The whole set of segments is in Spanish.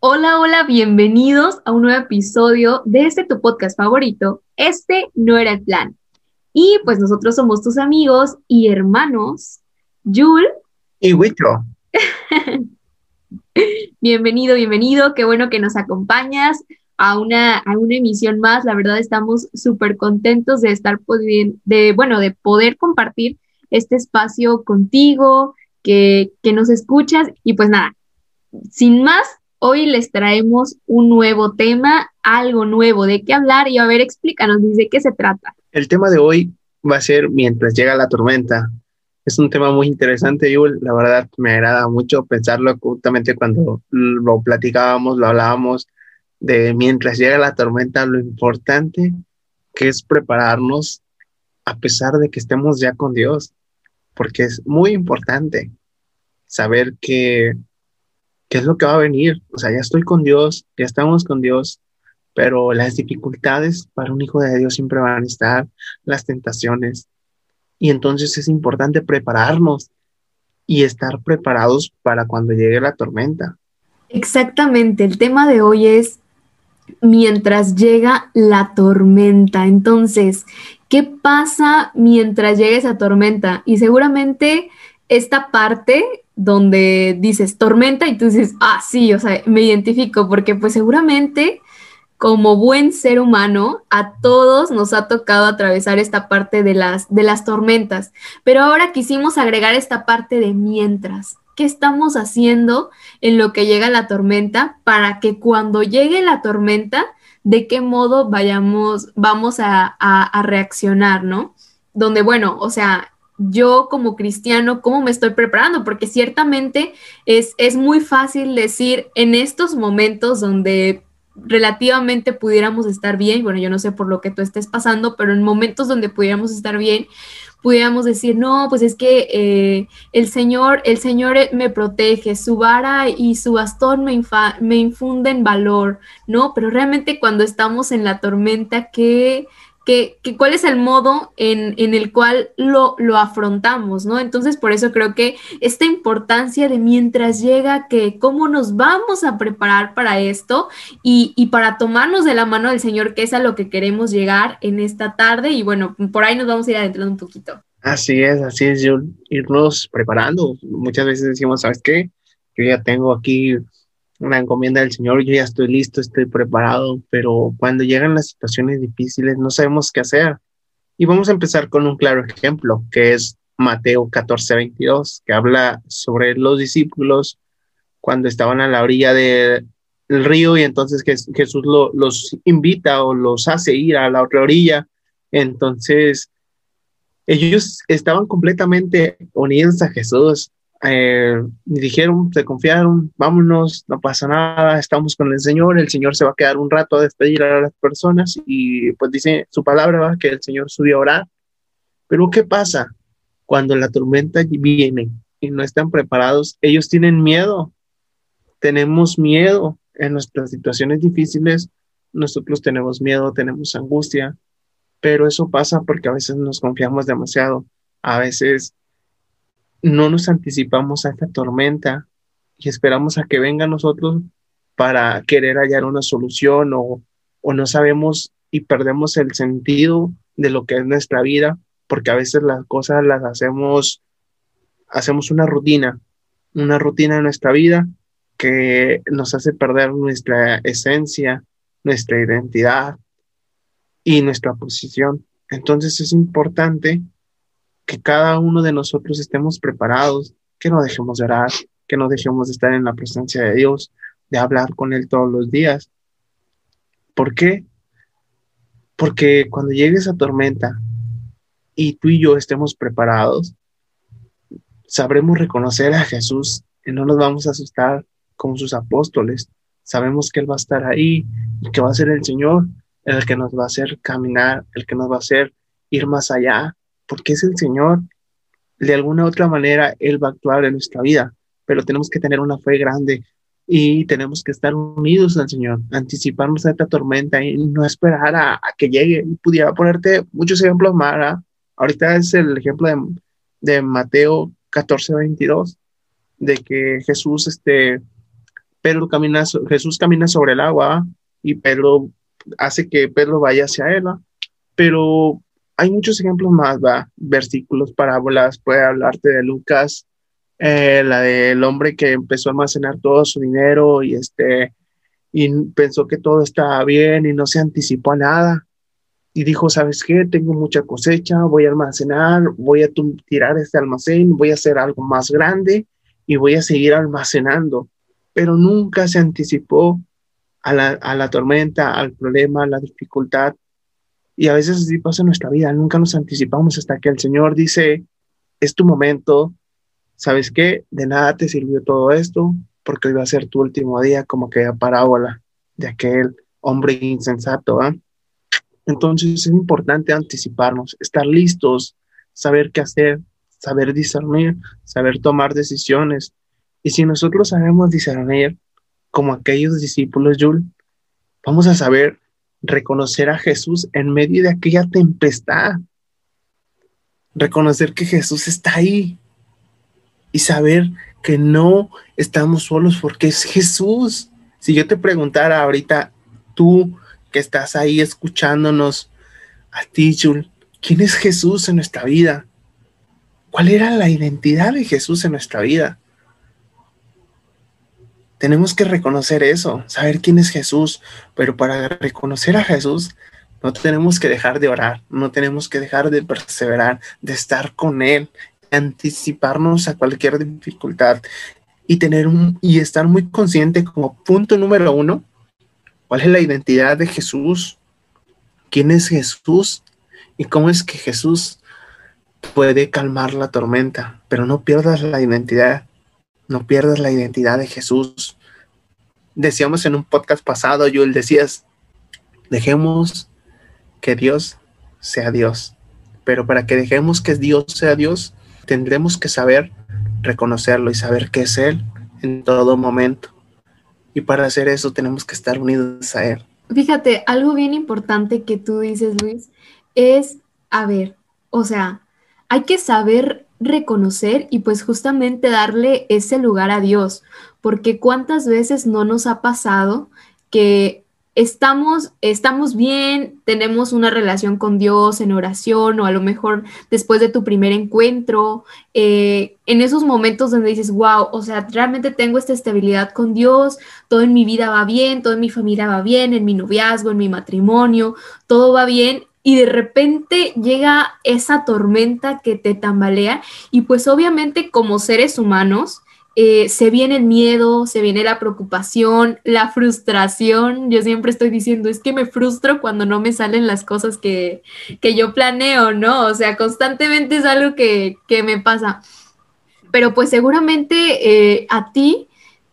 Hola, hola, bienvenidos a un nuevo episodio de este tu podcast favorito. Este no era el plan. Y pues nosotros somos tus amigos y hermanos, Jul y Huicho. bienvenido, bienvenido, qué bueno que nos acompañas a una, a una emisión más. La verdad estamos súper contentos de estar de, bueno, de poder compartir este espacio contigo, que, que nos escuchas y pues nada, sin más, Hoy les traemos un nuevo tema, algo nuevo de qué hablar y a ver, explícanos, ¿de qué se trata? El tema de hoy va a ser mientras llega la tormenta. Es un tema muy interesante, Yul. La verdad me agrada mucho pensarlo justamente cuando lo platicábamos, lo hablábamos de mientras llega la tormenta, lo importante que es prepararnos a pesar de que estemos ya con Dios, porque es muy importante saber que qué es lo que va a venir. O sea, ya estoy con Dios, ya estamos con Dios, pero las dificultades para un hijo de Dios siempre van a estar, las tentaciones. Y entonces es importante prepararnos y estar preparados para cuando llegue la tormenta. Exactamente, el tema de hoy es mientras llega la tormenta. Entonces, ¿qué pasa mientras llega esa tormenta? Y seguramente esta parte donde dices tormenta y tú dices, ah, sí, o sea, me identifico, porque pues seguramente como buen ser humano, a todos nos ha tocado atravesar esta parte de las, de las tormentas, pero ahora quisimos agregar esta parte de mientras. ¿Qué estamos haciendo en lo que llega la tormenta para que cuando llegue la tormenta, de qué modo vayamos, vamos a, a, reaccionar, ¿no? Donde, bueno, o sea, yo como cristiano, cómo me estoy preparando, porque ciertamente es, es muy fácil decir en estos momentos donde relativamente pudiéramos estar bien, bueno, yo no sé por lo que tú estés pasando, pero en momentos donde pudiéramos estar bien, pudiéramos decir, no, pues es que eh, el Señor, el Señor me protege, su vara y su bastón me, me infunden valor, ¿no? Pero realmente cuando estamos en la tormenta, ¿qué, que, cuál es el modo en, el cual lo, lo, afrontamos, ¿no? Entonces, por eso creo que esta importancia de mientras llega, que cómo nos vamos a preparar para esto y, y, para tomarnos de la mano del Señor, que es a lo que queremos llegar en esta tarde. Y bueno, por ahí nos vamos a ir adentrando un poquito. Así es, así es, yo irnos preparando. Muchas veces decimos, ¿sabes qué? Yo ya tengo aquí una encomienda del Señor, yo ya estoy listo, estoy preparado, pero cuando llegan las situaciones difíciles no sabemos qué hacer. Y vamos a empezar con un claro ejemplo, que es Mateo 14, 22, que habla sobre los discípulos cuando estaban a la orilla del río y entonces Jesús los invita o los hace ir a la otra orilla. Entonces, ellos estaban completamente unidos a Jesús eh, dijeron, se confiaron, vámonos, no pasa nada, estamos con el Señor, el Señor se va a quedar un rato a despedir a las personas y pues dice su palabra, que el Señor subió a orar. Pero ¿qué pasa cuando la tormenta viene y no están preparados? Ellos tienen miedo, tenemos miedo en nuestras situaciones difíciles, nosotros tenemos miedo, tenemos angustia, pero eso pasa porque a veces nos confiamos demasiado, a veces no nos anticipamos a esta tormenta y esperamos a que venga a nosotros para querer hallar una solución o, no sabemos y perdemos el sentido de lo que es nuestra vida porque a veces las cosas las hacemos, hacemos una rutina, una rutina en nuestra vida que nos hace perder nuestra esencia, nuestra identidad y nuestra posición. Entonces es importante que cada uno de nosotros estemos preparados, que no dejemos de orar, que no dejemos de estar en la presencia de Dios, de hablar con Él todos los días. ¿Por qué? Porque cuando llegue esa tormenta y tú y yo estemos preparados, sabremos reconocer a Jesús y no nos vamos a asustar como sus apóstoles. Sabemos que Él va a estar ahí y que va a ser el Señor el que nos va a hacer caminar, el que nos va a hacer ir más allá, porque es el Señor. De alguna u otra manera, Él va a actuar en nuestra vida, pero tenemos que tener una fe grande, y tenemos que estar unidos al Señor, anticiparnos a esta tormenta y no esperar a, que llegue. Pudiera ponerte muchos ejemplos más. Ahorita es el ejemplo de, de Mateo 14, 22, de que Jesús, este, Pedro camina, Jesús camina sobre el agua y Pedro hace que Pedro vaya hacia él, pero hay muchos ejemplos más, va, versículos, parábolas, puede hablarte de Lucas, eh, la del hombre que empezó a almacenar todo su dinero y este y pensó que todo estaba bien y no se anticipó a nada y dijo, ¿sabes qué? Tengo mucha cosecha, voy a almacenar, voy a tirar este almacén, voy a hacer algo más grande y voy a seguir almacenando. Pero nunca se anticipó a la, a la tormenta, al problema, a la dificultad. Y a veces así pasa en nuestra vida, nunca nos anticipamos hasta que el Señor dice, es tu momento, ¿sabes qué? De nada te sirvió todo esto, porque hoy va a ser tu último día, como que parábola de aquel hombre insensato. ¿ah? Entonces es importante anticiparnos, estar listos, saber qué hacer, saber discernir, saber tomar decisiones. Y si nosotros sabemos discernir, como aquellos discípulos, Yul, vamos a saber reconocer a Jesús en medio de aquella tempestad. Reconocer que Jesús está ahí, y saber que no estamos solos porque es Jesús. Si yo te preguntara ahorita, tú que estás ahí escuchándonos, a ti, Jul, ¿quién es Jesús en nuestra vida? ¿Cuál era la identidad de Jesús en nuestra vida? Tenemos que reconocer eso, saber quién es Jesús, pero para reconocer a Jesús no tenemos que dejar de orar, no tenemos que dejar de perseverar, de estar con Él anticiparnos a cualquier dificultad y tener un, y estar muy consciente como punto número uno, cuál es la identidad de Jesús, quién es Jesús y cómo es que Jesús puede calmar la tormenta, pero no pierdas la identidad, no pierdas la identidad de Jesús. Decíamos en un podcast pasado, Joel, decías, dejemos que Dios sea Dios, pero para que dejemos que Dios sea Dios, tendremos que saber reconocerlo y saber que es Él en todo momento. Y para hacer eso tenemos que estar unidos a Él. Fíjate, algo bien importante que tú dices, Luis, es, a ver, o sea, hay que saber reconocer y pues justamente darle ese lugar a Dios, porque cuántas veces no nos ha pasado que estamos, estamos bien, tenemos una relación con Dios en oración o a lo mejor después de tu primer encuentro, eh, en esos momentos donde dices, wow, o sea, realmente tengo esta estabilidad con Dios, todo en mi vida va bien, todo en mi familia va bien, en mi noviazgo, en mi matrimonio, todo va bien. Y de repente llega esa tormenta que te tambalea y pues obviamente como seres humanos, eh, se viene el miedo, se viene la preocupación, la frustración. Yo siempre estoy diciendo, es que me frustro cuando no me salen las cosas que, yo planeo, ¿no? O sea, constantemente es algo que, me pasa. Pero pues seguramente eh, a ti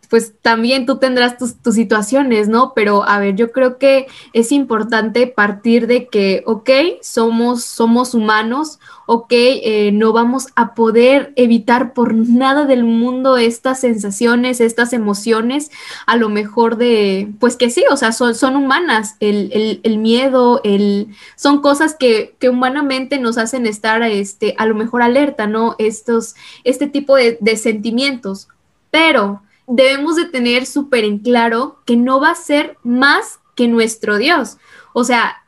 pues también tú tendrás tus, situaciones, ¿no? Pero a ver, yo creo que es importante partir de que, ok, somos, humanos, ok, eh, no vamos a poder evitar por nada del mundo estas sensaciones, estas emociones, a lo mejor de, pues que sí, o sea, son, humanas, el, miedo, el, son cosas que, que, humanamente nos hacen estar, este, a lo mejor alerta, ¿no? Estos, este tipo de sentimientos, pero debemos de tener súper en claro que no va a ser más que nuestro Dios. O sea,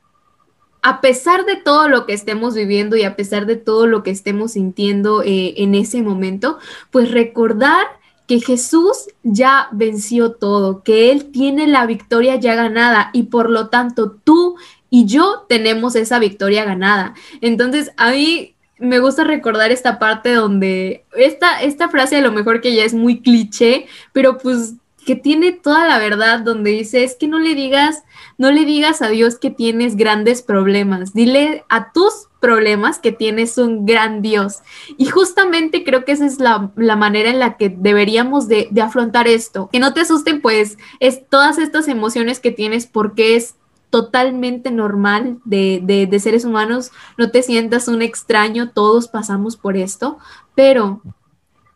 a pesar de todo lo que estemos viviendo y a pesar de todo lo que estemos sintiendo eh, en ese momento, pues recordar que Jesús ya venció todo, que Él tiene la victoria ya ganada y por lo tanto tú y yo tenemos esa victoria ganada. Entonces, a mí me gusta recordar esta parte donde esta, esta frase a lo mejor que ya es muy cliché, pero pues que tiene toda la verdad donde dice es que no le digas, no le digas a Dios que tienes grandes problemas, dile a tus problemas que tienes un gran Dios. Y justamente creo que esa es la, manera en la que deberíamos de, de, afrontar esto. Que no te asusten pues es todas estas emociones que tienes porque es totalmente normal de, seres humanos, no te sientas un extraño, todos pasamos por esto, pero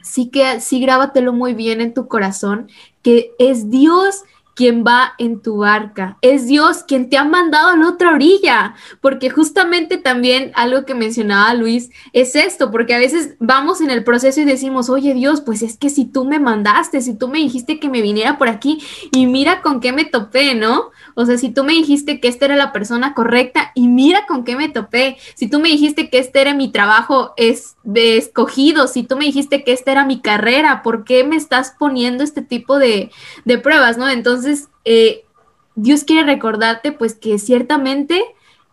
sí que sí grábatelo muy bien en tu corazón que es Dios quien va en tu barca, es Dios quien te ha mandado a la otra orilla, porque justamente también algo que mencionaba Luis es esto, porque a veces vamos en el proceso y decimos, oye Dios, pues es que si tú me mandaste, si tú me dijiste que me viniera por aquí y mira con qué me topé, ¿no? O sea, si tú me dijiste que esta era la persona correcta y mira con qué me topé, si tú me dijiste que este era mi trabajo es de escogido, si tú me dijiste que esta era mi carrera, ¿por qué me estás poniendo este tipo de, de pruebas, ¿no? Entonces, eh, Dios quiere recordarte pues que ciertamente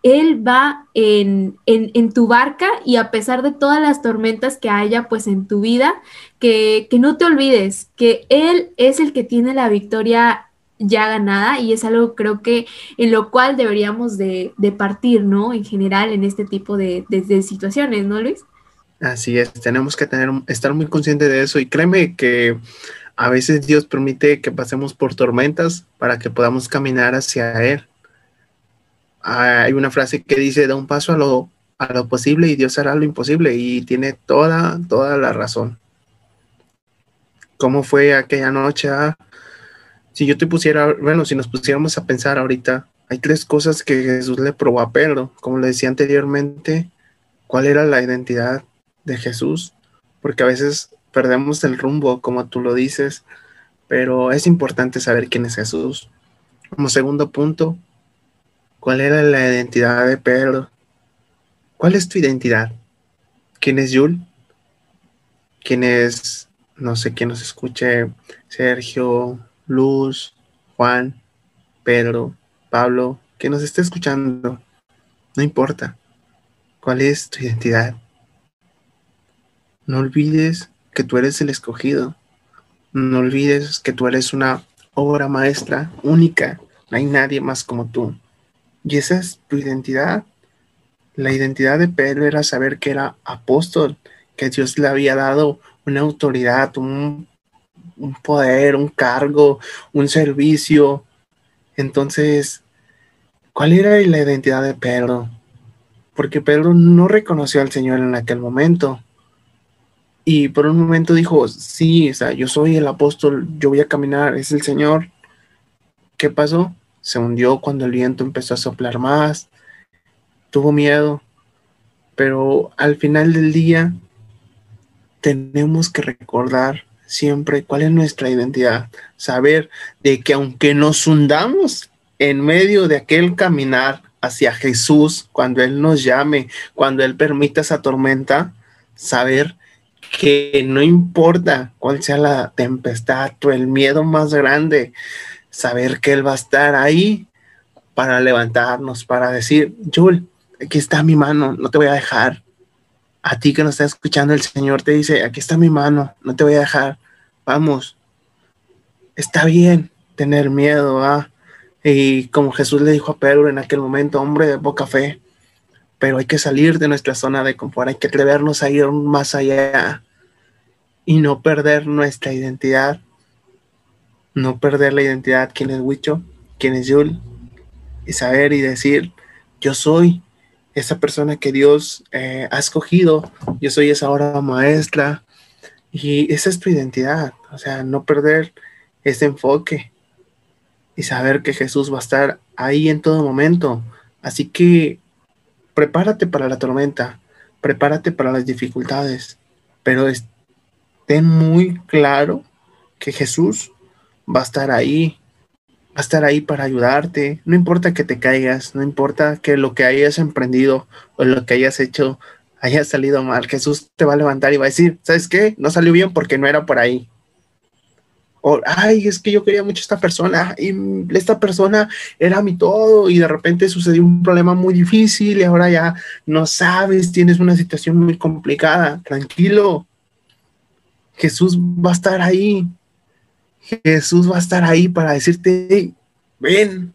Él va en, en, en, tu barca y a pesar de todas las tormentas que haya pues en tu vida, que, que no te olvides que Él es el que tiene la victoria ya ganada y es algo creo que en lo cual deberíamos de, partir, ¿no? En general en este tipo de, situaciones, ¿no, Luis? Así es, tenemos que tener, estar muy conscientes de eso y créeme que a veces Dios permite que pasemos por tormentas para que podamos caminar hacia Él. Hay una frase que dice, da un paso a lo, a lo posible y Dios hará lo imposible y tiene toda, toda la razón. ¿Cómo fue aquella noche? Ah, si yo te pusiera, bueno, si nos pusiéramos a pensar ahorita, hay tres cosas que Jesús le probó a Pedro. Como le decía anteriormente, ¿cuál era la identidad de Jesús? Porque a veces perdemos el rumbo, como tú lo dices, pero es importante saber quién es Jesús. Como segundo punto, ¿cuál era la identidad de Pedro? ¿Cuál es tu identidad? ¿Quién es Yul? ¿Quién es, no sé quién nos escuche, Sergio, Luz, Juan, Pedro, Pablo, que nos esté escuchando, no importa cuál es tu identidad. No olvides que tú eres el escogido. No olvides que tú eres una obra maestra única. No hay nadie más como tú. Y esa es tu identidad. La identidad de Pedro era saber que era apóstol, que Dios le había dado una autoridad, un un poder, un cargo, un servicio. Entonces, ¿cuál era la identidad de Pedro? Porque Pedro no reconoció al Señor en aquel momento. Y por un momento dijo, sí, o sea, yo soy el apóstol, yo voy a caminar, es el Señor. ¿Qué pasó? Se hundió cuando el viento empezó a soplar más, tuvo miedo, pero al final del día tenemos que recordar siempre cuál es nuestra identidad, saber de que aunque nos hundamos en medio de aquel caminar hacia Jesús, cuando Él nos llame, cuando Él permita esa tormenta, saber que no importa cuál sea la tempestad o el miedo más grande, saber que Él va a estar ahí para levantarnos, para decir, Jul, aquí está mi mano, no te voy a dejar, a ti que nos está escuchando, el Señor te dice, aquí está mi mano, no te voy a dejar, vamos, está bien tener miedo, ¿ah? Y como Jesús le dijo a Pedro en aquel momento, hombre de poca fe, pero hay que salir de nuestra zona de confort, hay que atrevernos a ir más allá y no perder nuestra identidad, no perder la identidad, quién es Huicho, quién es Yul, y saber y decir, yo soy esa persona que Dios eh, ha escogido, yo soy esa hora maestra, y esa es tu identidad, o sea, no perder ese enfoque y saber que Jesús va a estar ahí en todo momento. Así que prepárate para la tormenta, prepárate para las dificultades, pero ten muy claro que Jesús va a estar ahí, va a estar ahí para ayudarte. No importa que te caigas, no importa que lo que hayas emprendido o lo que hayas hecho haya salido mal, Jesús te va a levantar y va a decir, ¿sabes qué? No salió bien porque no era por ahí. O, ay, es que yo quería mucho a esta persona y esta persona era mi todo y de repente sucedió un problema muy difícil y ahora ya no sabes, tienes una situación muy complicada. Tranquilo. Jesús va a estar ahí. Jesús va a estar ahí para decirte, ven,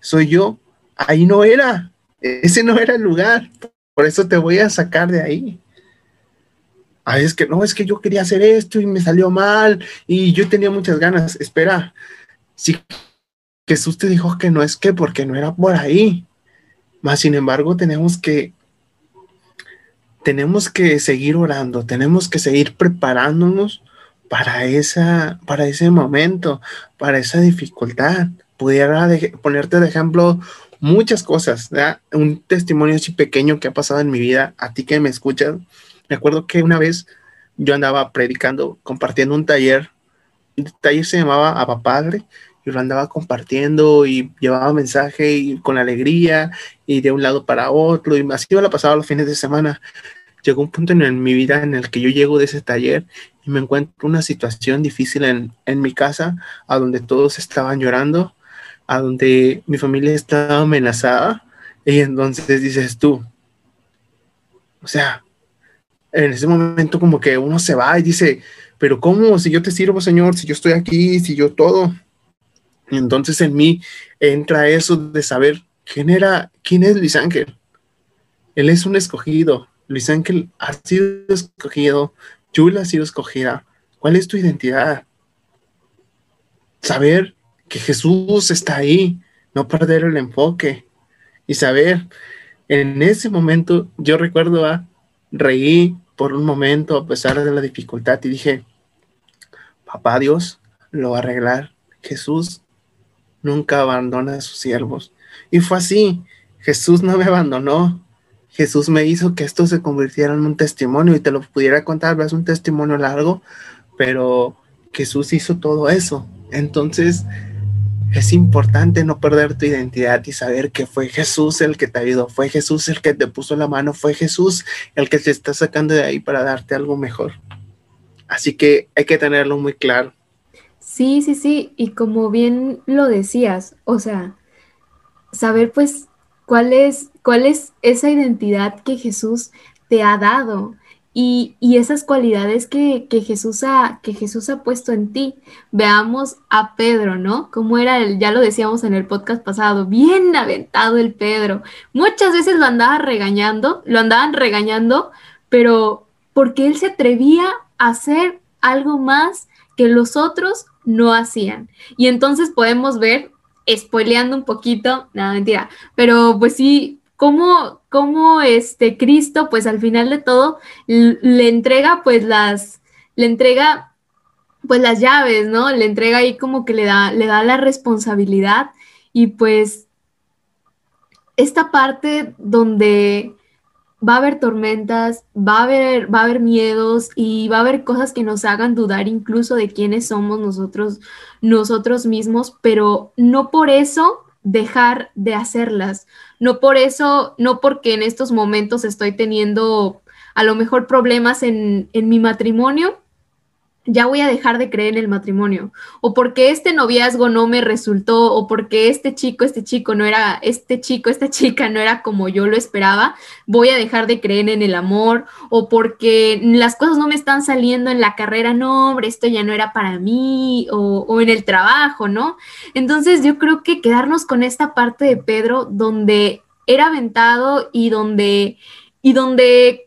soy yo. Ahí no era. Ese no era el lugar. Por eso te voy a sacar de ahí. A es que no, es que yo quería hacer esto y me salió mal y yo tenía muchas ganas. Espera, si Jesús te dijo que no es que porque no era por ahí. Más sin embargo, tenemos que tenemos que seguir orando, tenemos que seguir preparándonos para, esa, para ese momento, para esa dificultad. Pudiera ponerte de ejemplo muchas cosas, un testimonio así pequeño que ha pasado en mi vida, a ti que me escuchas. Me acuerdo que una vez yo andaba predicando, compartiendo un taller. El taller se llamaba Abba Padre y lo andaba compartiendo y llevaba mensaje y con alegría y de un lado para otro y así me la pasaba los fines de semana. Llegó un punto en mi vida en el que yo llego de ese taller y me encuentro una situación difícil en, en mi casa, a donde todos estaban llorando, a donde mi familia estaba amenazada y entonces dices tú, o sea, en ese momento como que uno se va y dice, pero ¿cómo? Si yo te sirvo, Señor, si yo estoy aquí, si yo todo. Entonces en mí entra eso de saber quién era, quién es Luis Ángel. Él es un escogido. Luis Ángel ha sido escogido. Chula ha sido escogida. ¿Cuál es tu identidad? Saber que Jesús está ahí, no perder el enfoque y saber, en ese momento yo recuerdo a reí, por un momento a pesar de la dificultad y dije, papá Dios lo va a arreglar. Jesús nunca abandona a sus siervos. Y fue así. Jesús no me abandonó. Jesús me hizo que esto se convirtiera en un testimonio y te lo pudiera contar, es un testimonio largo, pero Jesús hizo todo eso. Entonces, es importante no perder tu identidad y saber que fue Jesús el que te ayudó, fue Jesús el que te puso la mano, fue Jesús el que te está sacando de ahí para darte algo mejor. Así que hay que tenerlo muy claro. Sí, sí, sí, y como bien lo decías, o sea, saber pues cuál es, cuál es esa identidad que Jesús te ha dado y, esas cualidades que, Jesús ha, que Jesús ha puesto en ti. Veamos a Pedro, ¿no? Como era el, ya lo decíamos en el podcast pasado, bien aventado el Pedro. Muchas veces lo andaba regañando, lo andaban regañando, pero porque él se atrevía a hacer algo más que los otros no hacían. Y entonces podemos ver, spoileando un poquito, nada, mentira, pero pues sí, cómo, cómo este Cristo, pues al final de todo, le entrega pues las, le entrega pues las llaves, ¿no? Le entrega ahí como que le da, le da la responsabilidad y pues esta parte donde va a haber tormentas, va a haber, va a haber miedos y va a haber cosas que nos hagan dudar incluso de quiénes somos nosotros, nosotros mismos, pero no por eso dejar de hacerlas. No por eso, no porque en estos momentos estoy teniendo a lo mejor problemas en, en mi matrimonio, ya voy a dejar de creer en el matrimonio, o porque este noviazgo no me resultó, o porque este chico, este chico no era, este chico, esta chica no era como yo lo esperaba, voy a dejar de creer en el amor, o porque las cosas no me están saliendo en la carrera, no, hombre, esto ya no era para mí, o, en el trabajo, ¿no? Entonces yo creo que quedarnos con esta parte de Pedro donde era aventado y donde, y donde,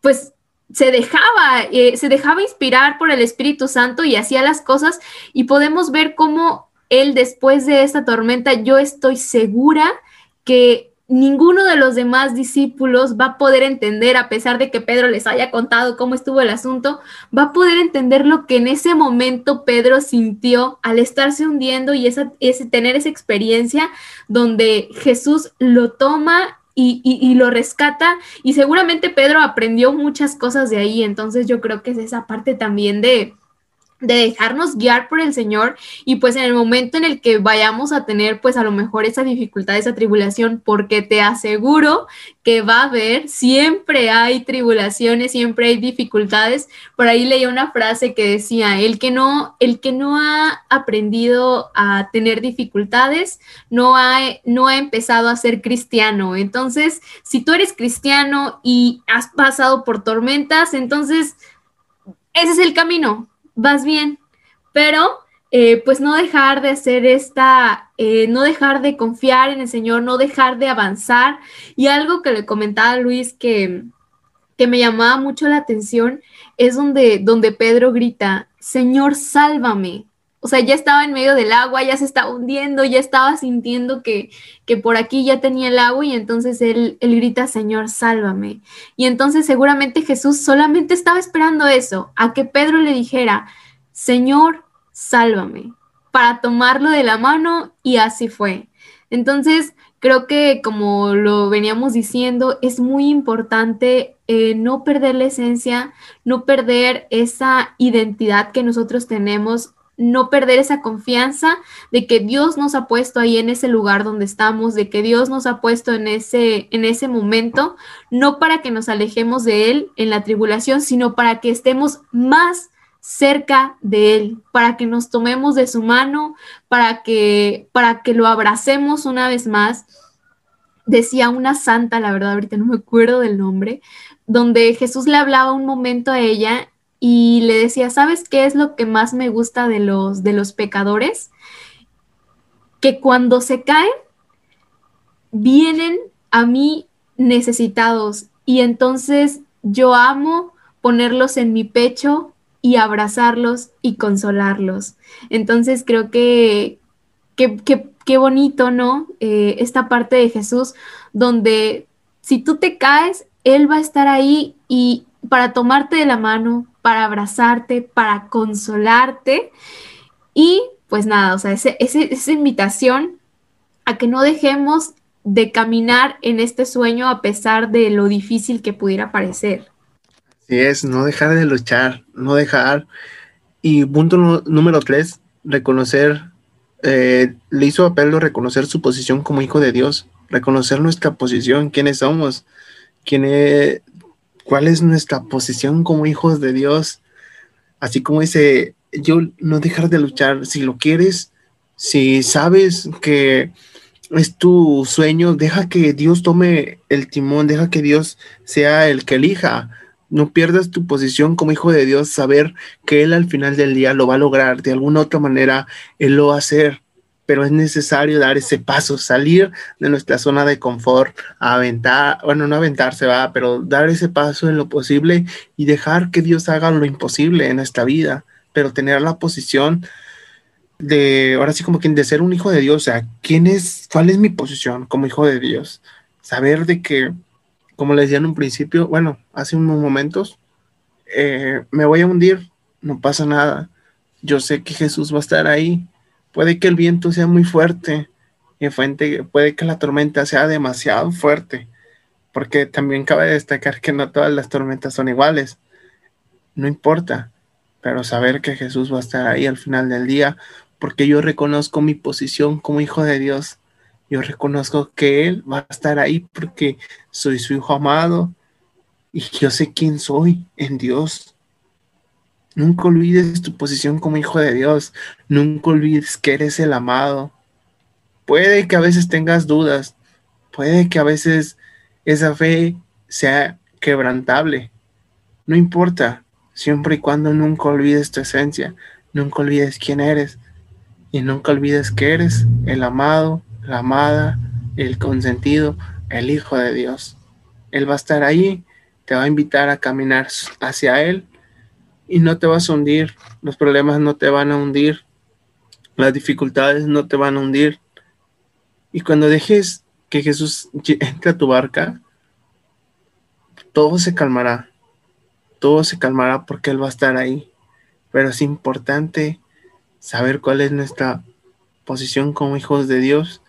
pues, se dejaba, eh, se dejaba inspirar por el Espíritu Santo y hacía las cosas y podemos ver cómo él después de esta tormenta, yo estoy segura que ninguno de los demás discípulos va a poder entender, a pesar de que Pedro les haya contado cómo estuvo el asunto, va a poder entender lo que en ese momento Pedro sintió al estarse hundiendo y esa, ese, tener esa experiencia donde Jesús lo toma y, lo rescata y seguramente Pedro aprendió muchas cosas de ahí, entonces yo creo que es esa parte también de, de dejarnos guiar por el Señor y pues en el momento en el que vayamos a tener pues a lo mejor esa dificultad, esa tribulación, porque te aseguro que va a haber, siempre hay tribulaciones, siempre hay dificultades. Por ahí leí una frase que decía, el que no, el que no ha aprendido a tener dificultades, no ha, no ha empezado a ser cristiano. Entonces, si tú eres cristiano y has pasado por tormentas, entonces ese es el camino vas bien, pero eh, pues no dejar de hacer esta, eh, no dejar de confiar en el Señor, no dejar de avanzar. Y algo que le comentaba a Luis que, que me llamaba mucho la atención es donde, donde Pedro grita, Señor, sálvame. O sea, ya estaba en medio del agua, ya se estaba hundiendo, ya estaba sintiendo que, que por aquí ya tenía el agua y entonces él, grita, Señor, sálvame. Y entonces seguramente Jesús solamente estaba esperando eso, a que Pedro le dijera, Señor, sálvame, para tomarlo de la mano y así fue. Entonces, creo que como lo veníamos diciendo, es muy importante eh, no perder la esencia, no perder esa identidad que nosotros tenemos, no perder esa confianza de que Dios nos ha puesto ahí en ese lugar donde estamos, de que Dios nos ha puesto en ese, en ese momento, no para que nos alejemos de Él en la tribulación, sino para que estemos más cerca de Él, para que nos tomemos de su mano, para que, para que lo abracemos una vez más. Decía una santa, la verdad, ahorita no me acuerdo del nombre, donde Jesús le hablaba un momento a ella y le decía, ¿sabes qué es lo que más me gusta de los, de los pecadores? Que cuando se caen, vienen a mí necesitados y entonces yo amo ponerlos en mi pecho y abrazarlos y consolarlos. Entonces creo que qué bonito, ¿no? Eh, esta parte de Jesús donde si tú te caes, Él va a estar ahí y para tomarte de la mano, para abrazarte, para consolarte. Y pues nada, o sea, esa invitación a que no dejemos de caminar en este sueño a pesar de lo difícil que pudiera parecer. Sí es, no dejar de luchar, no dejar. Y punto número tres, reconocer, eh, le hizo a Pedro reconocer su posición como hijo de Dios, reconocer nuestra posición, quiénes somos, quién es, cuál es nuestra posición como hijos de Dios. Así como dice, yo no dejar de luchar, si lo quieres, si sabes que es tu sueño, deja que Dios tome el timón, deja que Dios sea el que elija. No pierdas tu posición como hijo de Dios, saber que Él al final del día lo va a lograr, de alguna otra manera Él lo va a hacer, pero es necesario dar ese paso, salir de nuestra zona de confort, aventar, bueno, no aventarse va, pero dar ese paso en lo posible y dejar que Dios haga lo imposible en esta vida, pero tener la posición de, ahora sí como quien de ser un hijo de Dios, o sea, ¿quién es, cuál es mi posición como hijo de Dios? Saber de que como les decía en un principio, bueno, hace unos momentos, eh, me voy a hundir, no pasa nada. Yo sé que Jesús va a estar ahí. Puede que el viento sea muy fuerte y puede que la tormenta sea demasiado fuerte, porque también cabe destacar que no todas las tormentas son iguales. No importa, pero saber que Jesús va a estar ahí al final del día, porque yo reconozco mi posición como hijo de Dios yo reconozco que Él va a estar ahí porque soy su hijo amado y yo sé quién soy en Dios. Nunca olvides tu posición como hijo de Dios. Nunca olvides que eres el amado. Puede que a veces tengas dudas. Puede que a veces esa fe sea quebrantable. No importa, siempre y cuando nunca olvides tu esencia, nunca olvides quién eres y nunca olvides que eres el amado, la amada, el consentido, el Hijo de Dios. Él va a estar ahí, te va a invitar a caminar hacia Él y no te vas a hundir, los problemas no te van a hundir, las dificultades no te van a hundir. Y cuando dejes que Jesús entre a tu barca, todo se calmará, todo se calmará porque Él va a estar ahí. Pero es importante saber cuál es nuestra posición como hijos de Dios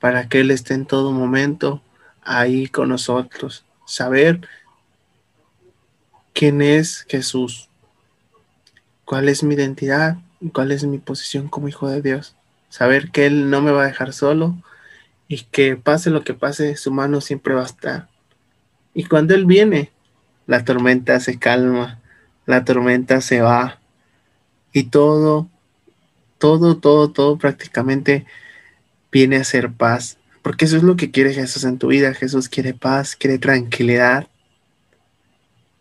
para que Él esté en todo momento ahí con nosotros. Saber quién es Jesús, cuál es mi identidad, cuál es mi posición como hijo de Dios. Saber que Él no me va a dejar solo y que pase lo que pase, su mano siempre va a estar. Y cuando Él viene, la tormenta se calma, la tormenta se va y todo, todo, todo, todo prácticamente viene a ser paz, porque eso es lo que quiere Jesús en tu vida. Jesús quiere paz, quiere tranquilidad.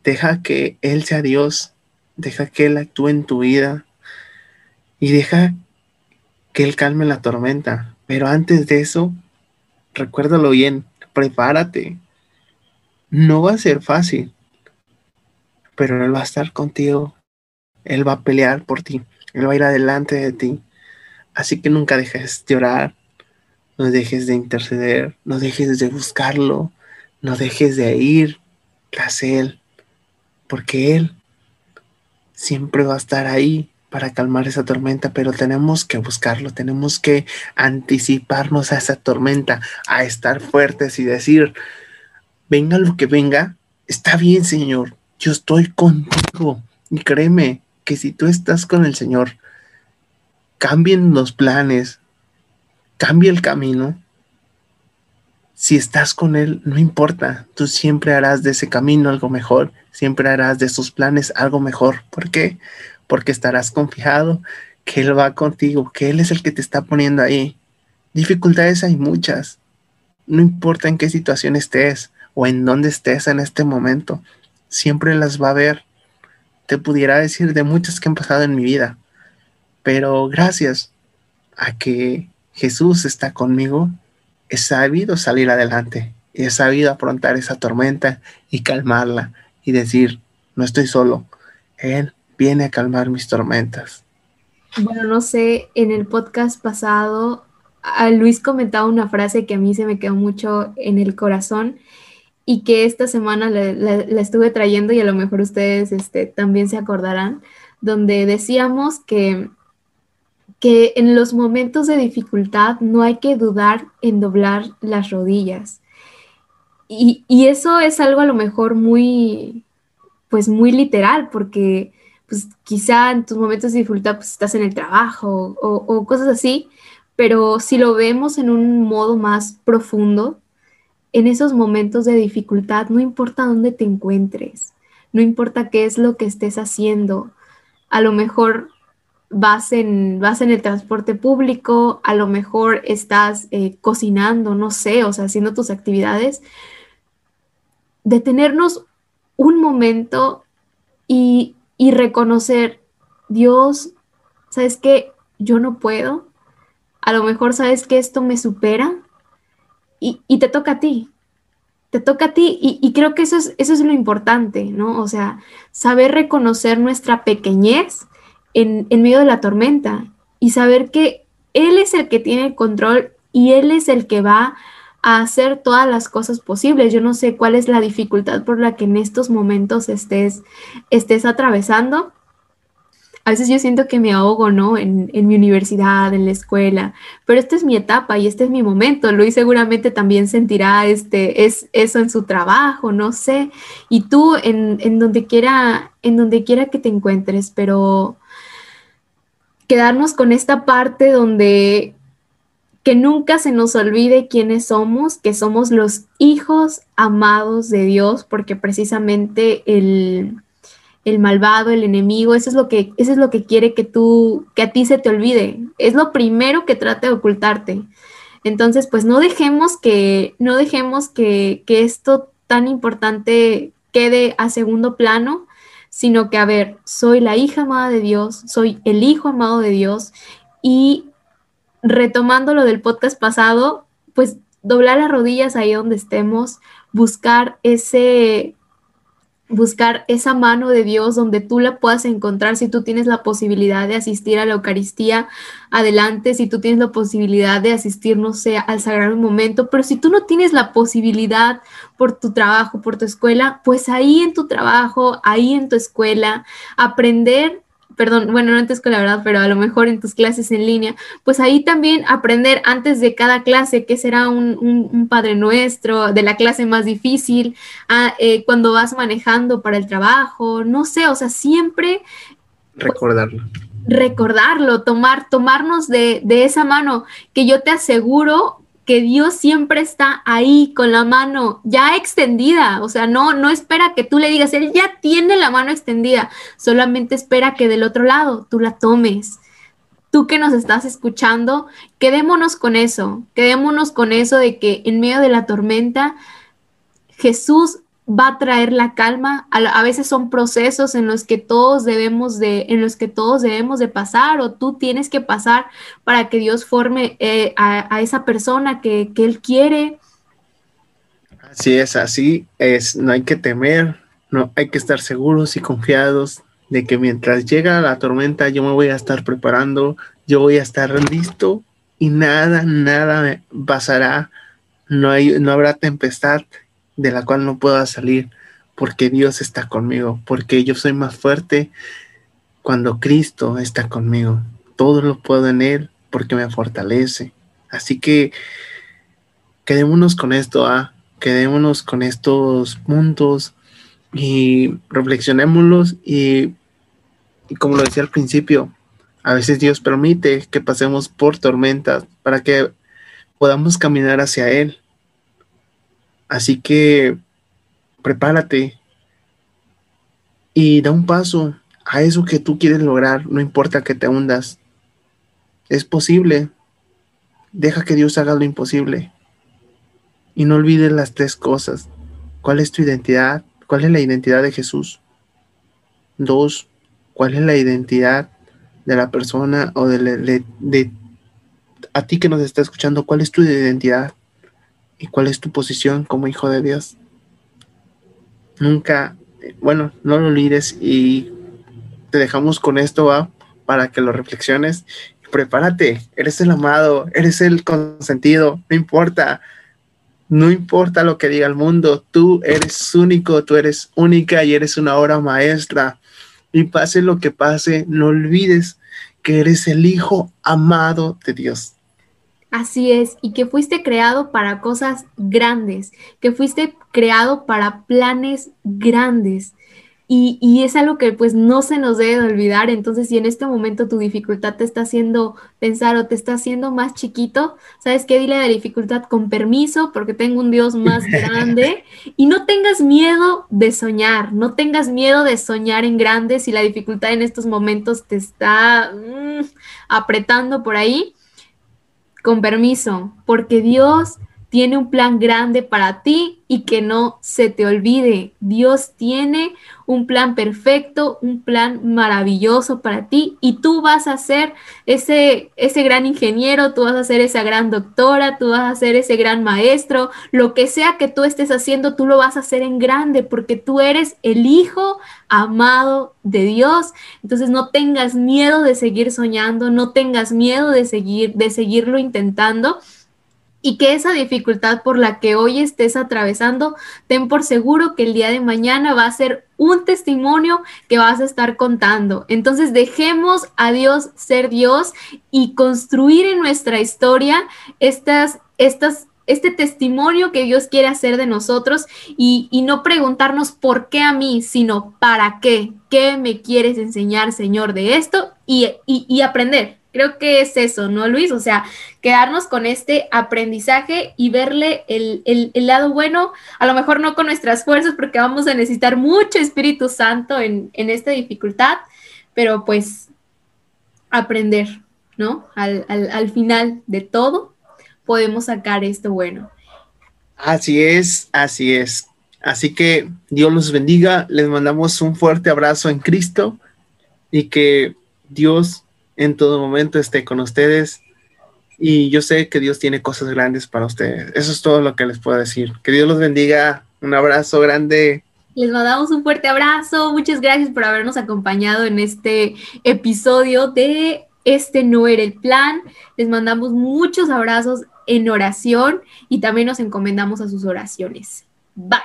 Deja que Él sea Dios, deja que Él actúe en tu vida y deja que Él calme la tormenta. Pero antes de eso, recuérdalo bien, prepárate. No va a ser fácil, pero Él va a estar contigo. Él va a pelear por ti. Él va a ir adelante de ti. Así que nunca dejes de orar, no dejes de interceder, no dejes de buscarlo, no dejes de ir tras Él, porque Él siempre va a estar ahí para calmar esa tormenta, pero tenemos que buscarlo, tenemos que anticiparnos a esa tormenta, a estar fuertes y decir, venga lo que venga, está bien, Señor, yo estoy contigo. Y créeme que si tú estás con el Señor, cambien los planes, cambia el camino. Si estás con Él, no importa, tú siempre harás de ese camino algo mejor, siempre harás de sus planes algo mejor. ¿Por qué? Porque estarás confiado que Él va contigo, que Él es el que te está poniendo ahí. Dificultades hay muchas, no importa en qué situación estés o en dónde estés en este momento, siempre las va a ver. Te pudiera decir de muchas que han pasado en mi vida, pero gracias a que Jesús está conmigo, he sabido salir adelante he sabido afrontar esa tormenta y calmarla y decir, no estoy solo, Él viene a calmar mis tormentas. Bueno, no sé, en el podcast pasado, a Luis comentaba una frase que a mí se me quedó mucho en el corazón y que esta semana la, estuve trayendo y a lo mejor ustedes este, también se acordarán, donde decíamos que, que en los momentos de dificultad no hay que dudar en doblar las rodillas. Y, eso es algo a lo mejor muy, pues muy literal, porque pues quizá en tus momentos de dificultad pues, estás en el trabajo o, o cosas así, pero si lo vemos en un modo más profundo, en esos momentos de dificultad, no importa dónde te encuentres, no importa qué es lo que estés haciendo, a lo mejor vas en, vas en el transporte público, a lo mejor estás eh, cocinando, no sé, o sea, haciendo tus actividades, detenernos un momento y, y reconocer, Dios, ¿sabes qué? Yo no puedo. A lo mejor sabes que esto me supera, y, te toca a ti, te toca a ti y, creo que eso es, eso es lo importante, ¿no? O sea, saber reconocer nuestra pequeñez en, en medio de la tormenta y saber que Él es el que tiene el control y Él es el que va a hacer todas las cosas posibles. Yo no sé cuál es la dificultad por la que en estos momentos estés, estés atravesando, a veces yo siento que me ahogo, ¿no? En, mi universidad, en la escuela, pero esta es mi etapa y este es mi momento. Luis seguramente también sentirá este, es, eso en su trabajo, no sé. Y tú en, donde quiera, en donde quiera que te encuentres, pero quedarnos con esta parte donde que nunca se nos olvide quiénes somos, que somos los hijos amados de Dios, porque precisamente el el malvado, el enemigo, eso es lo que, eso es lo que quiere que tú, que a ti se te olvide. Es lo primero que trate de ocultarte. Entonces, pues no dejemos que, no dejemos que, que esto tan importante quede a segundo plano, sino que, a ver, soy la hija amada de Dios, soy el hijo amado de Dios. Y retomando lo del podcast pasado, pues doblar las rodillas ahí donde estemos, buscar ese, buscar esa mano de Dios donde tú la puedas encontrar si tú tienes la posibilidad de asistir a la Eucaristía, adelante, si tú tienes la posibilidad de asistir, no sé, al sagrado momento, pero si tú no tienes la posibilidad por tu trabajo, por tu escuela, pues ahí en tu trabajo, ahí en tu escuela, aprender perdón, bueno, no antes con la verdad, pero a lo mejor en tus clases en línea, pues ahí también aprender antes de cada clase qué será un, Padre Nuestro, de la clase más difícil, eh, cuando vas manejando para el trabajo, no sé, o sea, siempre... Recordarlo. recordarlo, tomar, tomarnos de, de esa mano, que yo te aseguro que Dios siempre está ahí con la mano ya extendida, o sea, no, no espera que tú le digas, Él ya tiene la mano extendida, solamente espera que del otro lado tú la tomes. Tú que nos estás escuchando, quedémonos con eso, quedémonos con eso de que en medio de la tormenta Jesús va a traer la calma. A, veces son procesos en los que todos debemos de, en los que todos debemos de pasar o tú tienes que pasar para que Dios forme eh, a, esa persona que, que, Él quiere. Así es, así es. No hay que temer, no hay que estar seguros y confiados de que mientras llega la tormenta yo me voy a estar preparando, yo voy a estar listo y nada, nada me pasará. No, hay, no habrá tempestad de la cual no pueda salir, porque Dios está conmigo, porque yo soy más fuerte cuando Cristo está conmigo. Todo lo puedo en Él porque me fortalece. Así que quedémonos con esto, ¿ah? quedémonos con estos puntos y reflexionémoslos y, y como lo decía al principio, a veces Dios permite que pasemos por tormentas para que podamos caminar hacia Él. Así que prepárate y da un paso a eso que tú quieres lograr, no importa que te hundas. Es posible. Deja que Dios haga lo imposible. Y no olvides las tres cosas. ¿Cuál es tu identidad? ¿Cuál es la identidad de Jesús? Dos, ¿cuál es la identidad de la persona o de, de, a ti que nos está escuchando? ¿Cuál es tu identidad? ¿Y cuál es tu posición como hijo de Dios? Nunca, bueno, no lo olvides y te dejamos con esto, ¿va? Para que lo reflexiones. Prepárate, eres el amado, eres el consentido, no importa no importa lo que diga el mundo, tú eres único, tú eres única y eres una obra maestra. Y pase lo que pase, no olvides que eres el Hijo amado de Dios. Así es, y que fuiste creado para cosas grandes, que fuiste creado para planes grandes. Y, es algo que pues no se nos debe de olvidar. Entonces, si en este momento tu dificultad te está haciendo pensar o te está haciendo más chiquito, ¿sabes qué? Dile la dificultad con permiso porque tengo un Dios más grande. Y no tengas miedo de soñar, no tengas miedo de soñar en grande si la dificultad en estos momentos te está mm, apretando por ahí. Con permiso, porque Dios tiene un plan grande para ti y que no se te olvide. Dios tiene un plan perfecto, un plan maravilloso para ti y tú vas a ser ese, ese gran ingeniero, tú vas a ser esa gran doctora, tú vas a ser ese gran maestro, lo que sea que tú estés haciendo, tú lo vas a hacer en grande porque tú eres el hijo amado de Dios. Entonces no tengas miedo de seguir soñando, no tengas miedo de seguir de seguirlo intentando y que esa dificultad por la que hoy estés atravesando, ten por seguro que el día de mañana va a ser un testimonio que vas a estar contando. Entonces dejemos a Dios ser Dios y construir en nuestra historia estas, estas, este testimonio que Dios quiere hacer de nosotros y, y no preguntarnos por qué a mí, sino para qué, qué me quieres enseñar, Señor, de esto y, y, y aprender Creo que es eso, ¿no, Luis? O sea, quedarnos con este aprendizaje y verle el, lado bueno, a lo mejor no con nuestras fuerzas, porque vamos a necesitar mucho Espíritu Santo en, esta dificultad, pero pues aprender, ¿no? Al, al final de todo, podemos sacar esto bueno. Así es, así es. Así que Dios los bendiga, les mandamos un fuerte abrazo en Cristo y que Dios en todo momento esté con ustedes. Y yo sé que Dios tiene cosas grandes para ustedes. Eso es todo lo que les puedo decir. Que Dios los bendiga. Un abrazo grande. Les mandamos un fuerte abrazo. Muchas gracias por habernos acompañado en este episodio de Este no era el plan. Les mandamos muchos abrazos en oración y también nos encomendamos a sus oraciones. Bye.